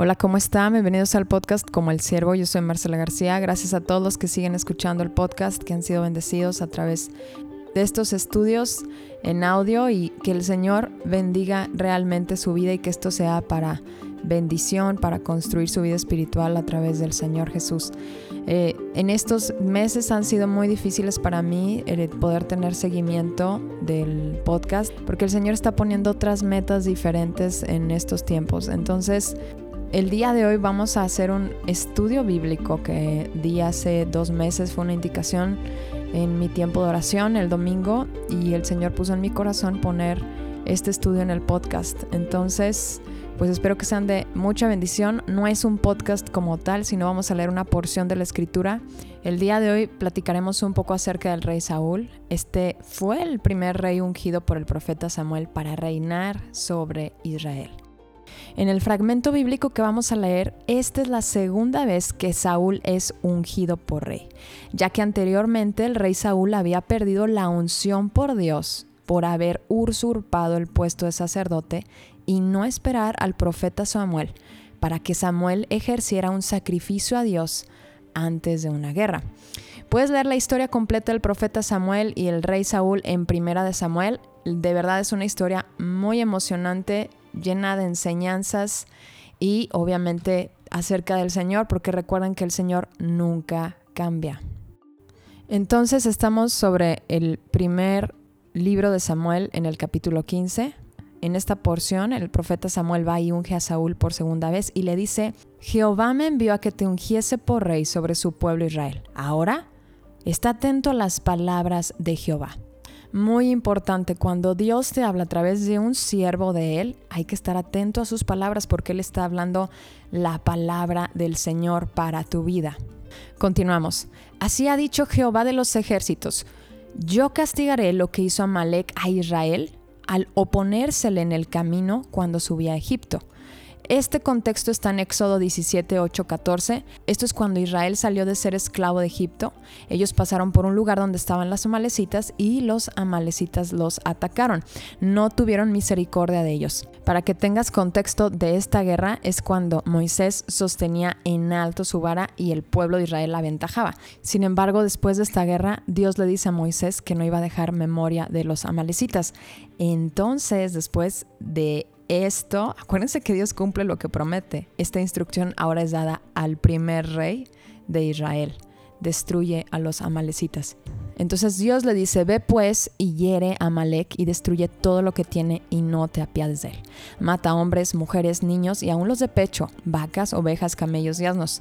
Hola, ¿cómo están? Bienvenidos al podcast Como el Siervo. Yo soy Marcela García. Gracias a todos los que siguen escuchando el podcast, que han sido bendecidos a través de estos estudios en audio y que el Señor bendiga realmente su vida y que esto sea para bendición, para construir su vida espiritual a través del Señor Jesús. Eh, en estos meses han sido muy difíciles para mí el poder tener seguimiento del podcast porque el Señor está poniendo otras metas diferentes en estos tiempos. Entonces, el día de hoy vamos a hacer un estudio bíblico que di hace dos meses, fue una indicación en mi tiempo de oración el domingo y el Señor puso en mi corazón poner este estudio en el podcast. Entonces, pues espero que sean de mucha bendición. No es un podcast como tal, sino vamos a leer una porción de la escritura. El día de hoy platicaremos un poco acerca del rey Saúl. Este fue el primer rey ungido por el profeta Samuel para reinar sobre Israel. En el fragmento bíblico que vamos a leer, esta es la segunda vez que Saúl es ungido por rey, ya que anteriormente el rey Saúl había perdido la unción por Dios por haber usurpado el puesto de sacerdote y no esperar al profeta Samuel para que Samuel ejerciera un sacrificio a Dios antes de una guerra. Puedes leer la historia completa del profeta Samuel y el rey Saúl en Primera de Samuel. De verdad es una historia muy emocionante llena de enseñanzas y obviamente acerca del Señor, porque recuerden que el Señor nunca cambia. Entonces estamos sobre el primer libro de Samuel en el capítulo 15. En esta porción el profeta Samuel va y unge a Saúl por segunda vez y le dice, Jehová me envió a que te ungiese por rey sobre su pueblo Israel. Ahora, está atento a las palabras de Jehová muy importante. Cuando Dios te habla a través de un siervo de Él, hay que estar atento a sus palabras porque Él está hablando la palabra del Señor para tu vida. Continuamos. Así ha dicho Jehová de los ejércitos. Yo castigaré lo que hizo Amalek a Israel al oponérsele en el camino cuando subía a Egipto este contexto está en Éxodo 17, 8, 14. Esto es cuando Israel salió de ser esclavo de Egipto. Ellos pasaron por un lugar donde estaban las amalecitas y los amalecitas los atacaron. No tuvieron misericordia de ellos. Para que tengas contexto de esta guerra es cuando Moisés sostenía en alto su vara y el pueblo de Israel la aventajaba. Sin embargo, después de esta guerra, Dios le dice a Moisés que no iba a dejar memoria de los amalecitas. Entonces, después de esto, acuérdense que Dios cumple lo que promete. Esta instrucción ahora es dada al primer rey de Israel. Destruye a los amalecitas. Entonces Dios le dice, ve pues y hiere a Amalek y destruye todo lo que tiene y no te apiades de él. Mata hombres, mujeres, niños y aún los de pecho, vacas, ovejas, camellos y asnos.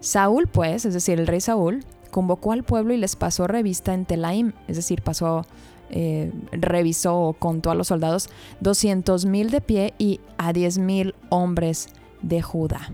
Saúl pues, es decir, el rey Saúl, convocó al pueblo y les pasó revista en Telaim, es decir, pasó eh, revisó o contó a los soldados 200 mil de pie y a 10 mil hombres de Judá.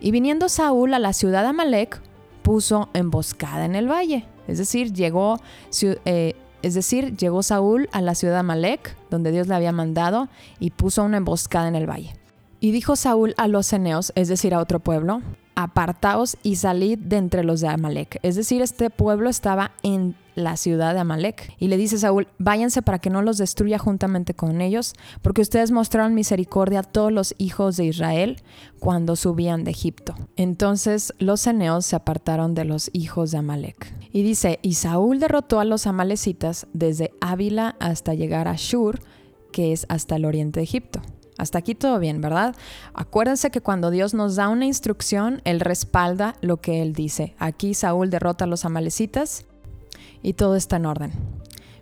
Y viniendo Saúl a la ciudad de Amalek, puso emboscada en el valle. Es decir, llegó, eh, es decir, llegó Saúl a la ciudad de Amalek, donde Dios le había mandado, y puso una emboscada en el valle. Y dijo Saúl a los ceneos, es decir, a otro pueblo, apartaos y salid de entre los de Amalek. Es decir, este pueblo estaba en la ciudad de Amalek. Y le dice Saúl, váyanse para que no los destruya juntamente con ellos, porque ustedes mostraron misericordia a todos los hijos de Israel cuando subían de Egipto. Entonces los ceneos se apartaron de los hijos de Amalek. Y dice, y Saúl derrotó a los amalecitas desde Ávila hasta llegar a Shur, que es hasta el oriente de Egipto. Hasta aquí todo bien, ¿verdad? Acuérdense que cuando Dios nos da una instrucción, Él respalda lo que Él dice. Aquí Saúl derrota a los amalecitas y todo está en orden.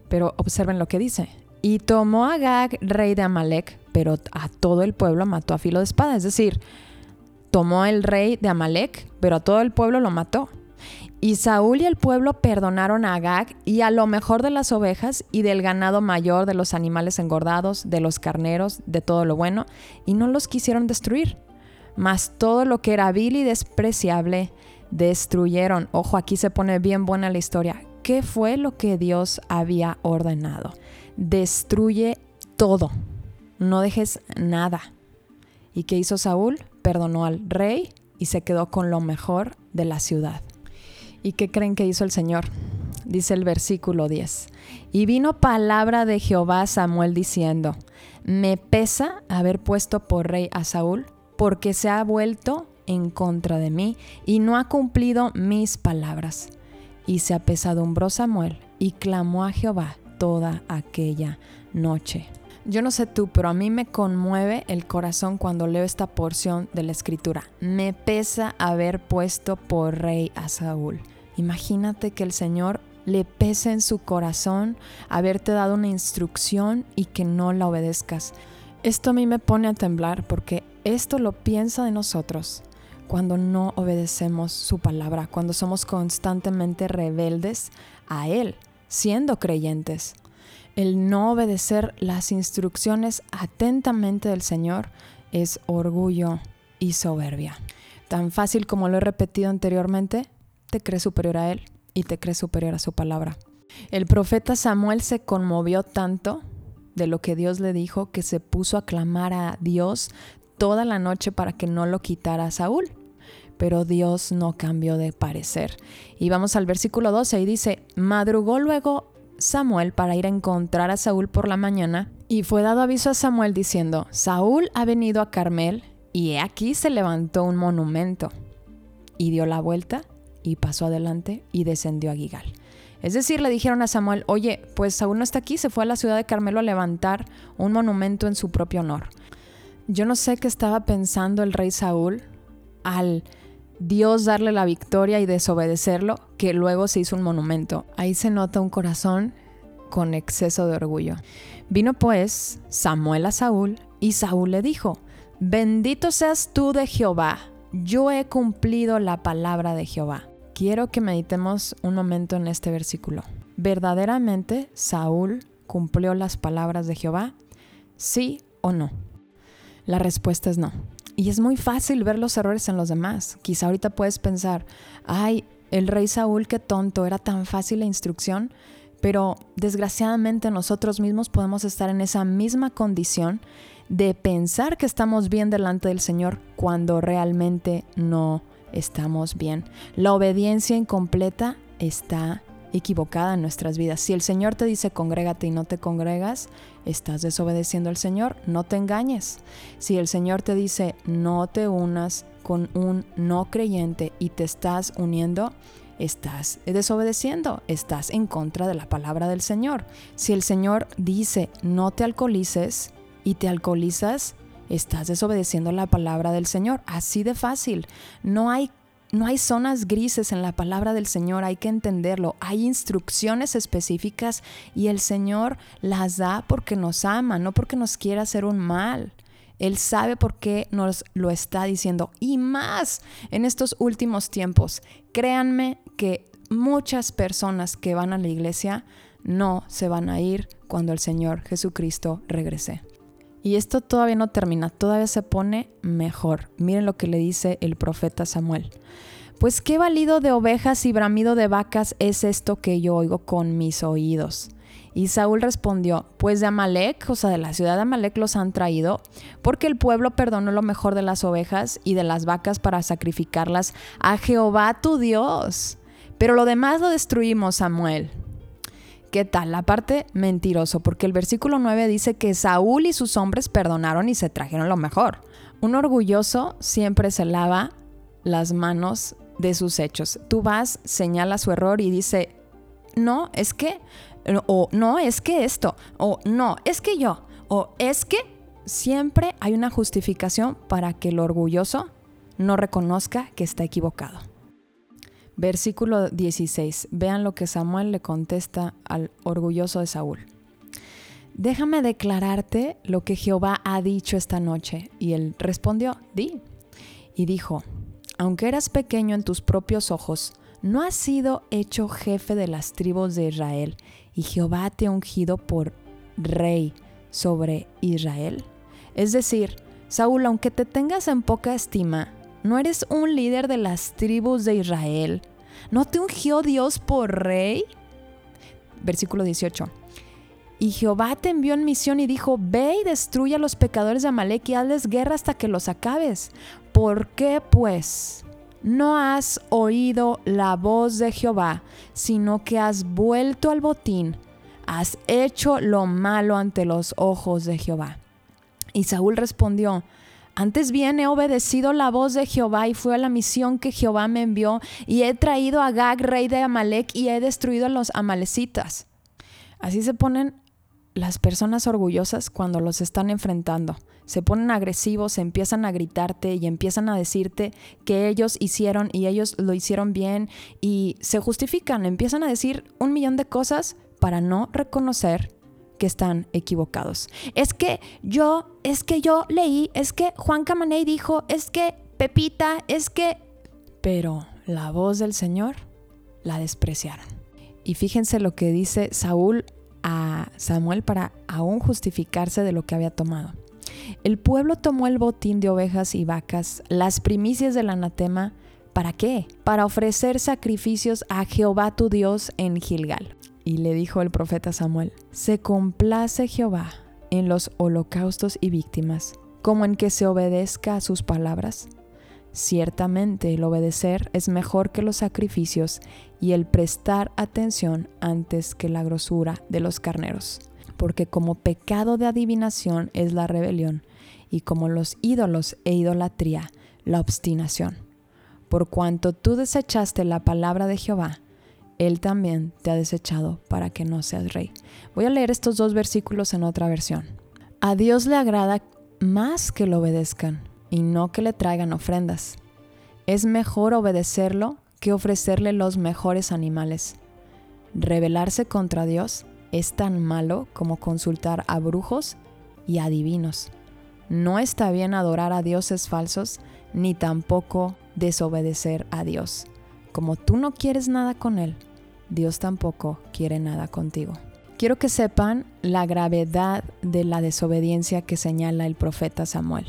Pero observen lo que dice. Y tomó a Gag, rey de Amalek, pero a todo el pueblo mató a filo de espada. Es decir, tomó el rey de Amalek, pero a todo el pueblo lo mató. Y Saúl y el pueblo perdonaron a Agag y a lo mejor de las ovejas y del ganado mayor, de los animales engordados, de los carneros, de todo lo bueno, y no los quisieron destruir. Mas todo lo que era vil y despreciable destruyeron. Ojo, aquí se pone bien buena la historia. ¿Qué fue lo que Dios había ordenado? Destruye todo. No dejes nada. ¿Y qué hizo Saúl? Perdonó al rey y se quedó con lo mejor de la ciudad. ¿Y qué creen que hizo el Señor? Dice el versículo 10. Y vino palabra de Jehová a Samuel diciendo, me pesa haber puesto por rey a Saúl, porque se ha vuelto en contra de mí y no ha cumplido mis palabras. Y se apesadumbró Samuel y clamó a Jehová toda aquella noche. Yo no sé tú, pero a mí me conmueve el corazón cuando leo esta porción de la escritura. Me pesa haber puesto por rey a Saúl. Imagínate que el Señor le pese en su corazón haberte dado una instrucción y que no la obedezcas. Esto a mí me pone a temblar porque esto lo piensa de nosotros cuando no obedecemos su palabra, cuando somos constantemente rebeldes a Él, siendo creyentes. El no obedecer las instrucciones atentamente del Señor es orgullo y soberbia. Tan fácil como lo he repetido anteriormente, te crees superior a Él y te crees superior a su palabra. El profeta Samuel se conmovió tanto de lo que Dios le dijo que se puso a clamar a Dios toda la noche para que no lo quitara a Saúl. Pero Dios no cambió de parecer. Y vamos al versículo 12 y dice, madrugó luego Samuel para ir a encontrar a Saúl por la mañana y fue dado aviso a Samuel diciendo, Saúl ha venido a Carmel y aquí se levantó un monumento. Y dio la vuelta y pasó adelante y descendió a Gigal. Es decir, le dijeron a Samuel, oye, pues Saúl no está aquí, se fue a la ciudad de Carmelo a levantar un monumento en su propio honor. Yo no sé qué estaba pensando el rey Saúl al Dios darle la victoria y desobedecerlo, que luego se hizo un monumento. Ahí se nota un corazón con exceso de orgullo. Vino pues Samuel a Saúl y Saúl le dijo, bendito seas tú de Jehová, yo he cumplido la palabra de Jehová. Quiero que meditemos un momento en este versículo. ¿Verdaderamente Saúl cumplió las palabras de Jehová? ¿Sí o no? La respuesta es no. Y es muy fácil ver los errores en los demás. Quizá ahorita puedes pensar, ay, el rey Saúl, qué tonto, era tan fácil la instrucción, pero desgraciadamente nosotros mismos podemos estar en esa misma condición de pensar que estamos bien delante del Señor cuando realmente no estamos bien. La obediencia incompleta está equivocada en nuestras vidas. Si el Señor te dice congrégate y no te congregas, estás desobedeciendo al Señor, no te engañes. Si el Señor te dice no te unas con un no creyente y te estás uniendo, estás desobedeciendo, estás en contra de la palabra del Señor. Si el Señor dice no te alcoholices y te alcoholizas, estás desobedeciendo la palabra del Señor. Así de fácil. No hay no hay zonas grises en la palabra del Señor, hay que entenderlo. Hay instrucciones específicas y el Señor las da porque nos ama, no porque nos quiera hacer un mal. Él sabe por qué nos lo está diciendo. Y más en estos últimos tiempos. Créanme que muchas personas que van a la iglesia no se van a ir cuando el Señor Jesucristo regrese. Y esto todavía no termina, todavía se pone mejor. Miren lo que le dice el profeta Samuel. Pues qué valido de ovejas y bramido de vacas es esto que yo oigo con mis oídos. Y Saúl respondió, pues de Amalek, o sea, de la ciudad de Amalek los han traído, porque el pueblo perdonó lo mejor de las ovejas y de las vacas para sacrificarlas a Jehová tu Dios. Pero lo demás lo destruimos, Samuel. ¿Qué tal? La parte mentiroso, porque el versículo 9 dice que Saúl y sus hombres perdonaron y se trajeron lo mejor. Un orgulloso siempre se lava las manos de sus hechos. Tú vas, señala su error y dice, no, es que, o no, es que esto, o no, es que yo, o es que siempre hay una justificación para que el orgulloso no reconozca que está equivocado. Versículo 16. Vean lo que Samuel le contesta al orgulloso de Saúl. Déjame declararte lo que Jehová ha dicho esta noche. Y él respondió, di. Y dijo, aunque eras pequeño en tus propios ojos, ¿no has sido hecho jefe de las tribus de Israel y Jehová te ha ungido por rey sobre Israel? Es decir, Saúl, aunque te tengas en poca estima, ¿No eres un líder de las tribus de Israel? ¿No te ungió Dios por rey? Versículo 18. Y Jehová te envió en misión y dijo, ve y destruye a los pecadores de Amalek y hazles guerra hasta que los acabes. ¿Por qué pues no has oído la voz de Jehová, sino que has vuelto al botín? Has hecho lo malo ante los ojos de Jehová. Y Saúl respondió, Antes bien he obedecido la voz de Jehová y fui a la misión que Jehová me envió y he traído a Gag, rey de Amalek, y he destruido a los amalecitas. Así se ponen las personas orgullosas cuando los están enfrentando. Se ponen agresivos, empiezan a gritarte y empiezan a decirte que ellos hicieron y ellos lo hicieron bien y se justifican, empiezan a decir un millón de cosas para no reconocer que están equivocados. Es que yo, es que yo leí, es que Juan Camaney dijo, es que Pepita, es que... Pero la voz del Señor la despreciaron. Y fíjense lo que dice Saúl a Samuel para aún justificarse de lo que había tomado. El pueblo tomó el botín de ovejas y vacas, las primicias del anatema, ¿para qué? Para ofrecer sacrificios a Jehová tu Dios en Gilgal. Y le dijo el profeta Samuel, se complace Jehová en los holocaustos y víctimas, como en que se obedezca a sus palabras. Ciertamente el obedecer es mejor que los sacrificios y el prestar atención antes que la grosura de los carneros, porque como pecado de adivinación es la rebelión, y como los ídolos e idolatría, la obstinación. Por cuanto tú desechaste la palabra de Jehová, él también te ha desechado para que no seas rey. Voy a leer estos dos versículos en otra versión. A Dios le agrada más que lo obedezcan y no que le traigan ofrendas. Es mejor obedecerlo que ofrecerle los mejores animales. Rebelarse contra Dios es tan malo como consultar a brujos y adivinos. No está bien adorar a dioses falsos ni tampoco desobedecer a Dios. Como tú no quieres nada con Él, Dios tampoco quiere nada contigo. Quiero que sepan la gravedad de la desobediencia que señala el profeta Samuel.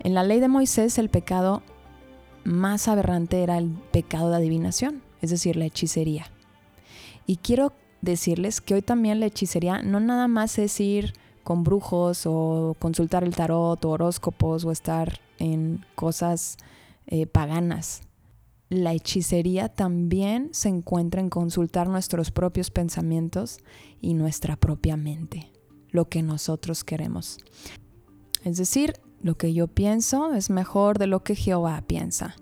En la ley de Moisés el pecado más aberrante era el pecado de adivinación, es decir, la hechicería. Y quiero decirles que hoy también la hechicería no nada más es ir con brujos o consultar el tarot o horóscopos o estar en cosas eh, paganas la hechicería también se encuentra en consultar nuestros propios pensamientos y nuestra propia mente, lo que nosotros queremos. Es decir, lo que yo pienso es mejor de lo que Jehová piensa.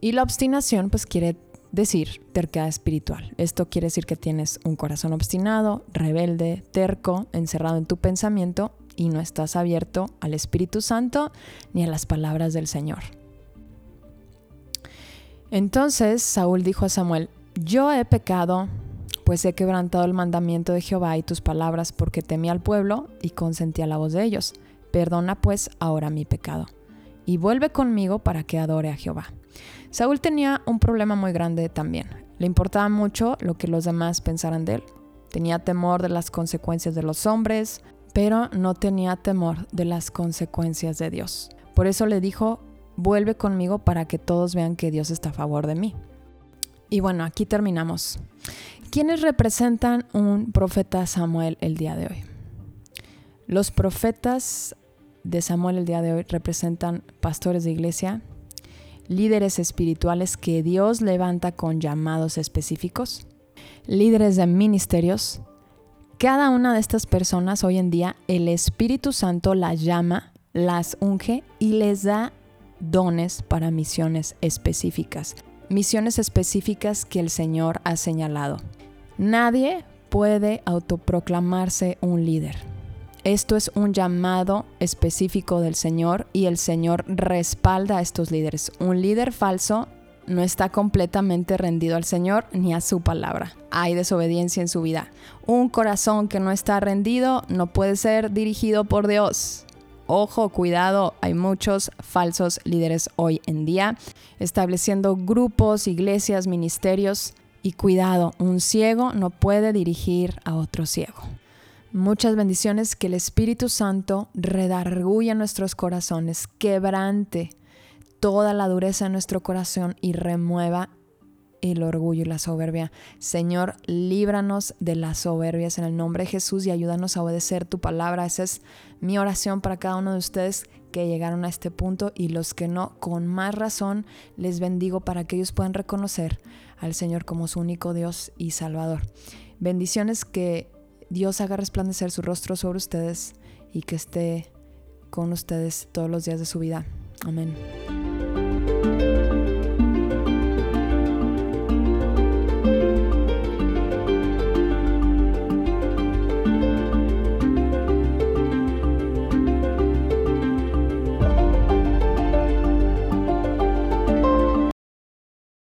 Y la obstinación pues quiere decir terquedad espiritual. Esto quiere decir que tienes un corazón obstinado, rebelde, terco, encerrado en tu pensamiento y no estás abierto al Espíritu Santo ni a las palabras del Señor. Entonces Saúl dijo a Samuel, yo he pecado, pues he quebrantado el mandamiento de Jehová y tus palabras porque temí al pueblo y consentí a la voz de ellos. Perdona pues ahora mi pecado y vuelve conmigo para que adore a Jehová. Saúl tenía un problema muy grande también. Le importaba mucho lo que los demás pensaran de él. Tenía temor de las consecuencias de los hombres, pero no tenía temor de las consecuencias de Dios. Por eso le dijo, vuelve conmigo para que todos vean que Dios está a favor de mí. Y bueno, aquí terminamos. ¿Quiénes representan un profeta Samuel el día de hoy? Los profetas de Samuel el día de hoy representan pastores de iglesia, líderes espirituales que Dios levanta con llamados específicos, líderes de ministerios. Cada una de estas personas hoy en día el Espíritu Santo las llama, las unge y les da dones para misiones específicas, misiones específicas que el Señor ha señalado. Nadie puede autoproclamarse un líder. Esto es un llamado específico del Señor y el Señor respalda a estos líderes. Un líder falso no está completamente rendido al Señor ni a su palabra. Hay desobediencia en su vida. Un corazón que no está rendido no puede ser dirigido por Dios. Ojo, cuidado, hay muchos falsos líderes hoy en día, estableciendo grupos, iglesias, ministerios. Y cuidado, un ciego no puede dirigir a otro ciego. Muchas bendiciones, que el Espíritu Santo redarguya nuestros corazones, quebrante toda la dureza de nuestro corazón y remueva el orgullo y la soberbia. Señor, líbranos de las soberbias en el nombre de Jesús y ayúdanos a obedecer tu palabra. Esa es mi oración para cada uno de ustedes que llegaron a este punto y los que no, con más razón les bendigo para que ellos puedan reconocer al Señor como su único Dios y Salvador. Bendiciones que Dios haga resplandecer su rostro sobre ustedes y que esté con ustedes todos los días de su vida. Amén.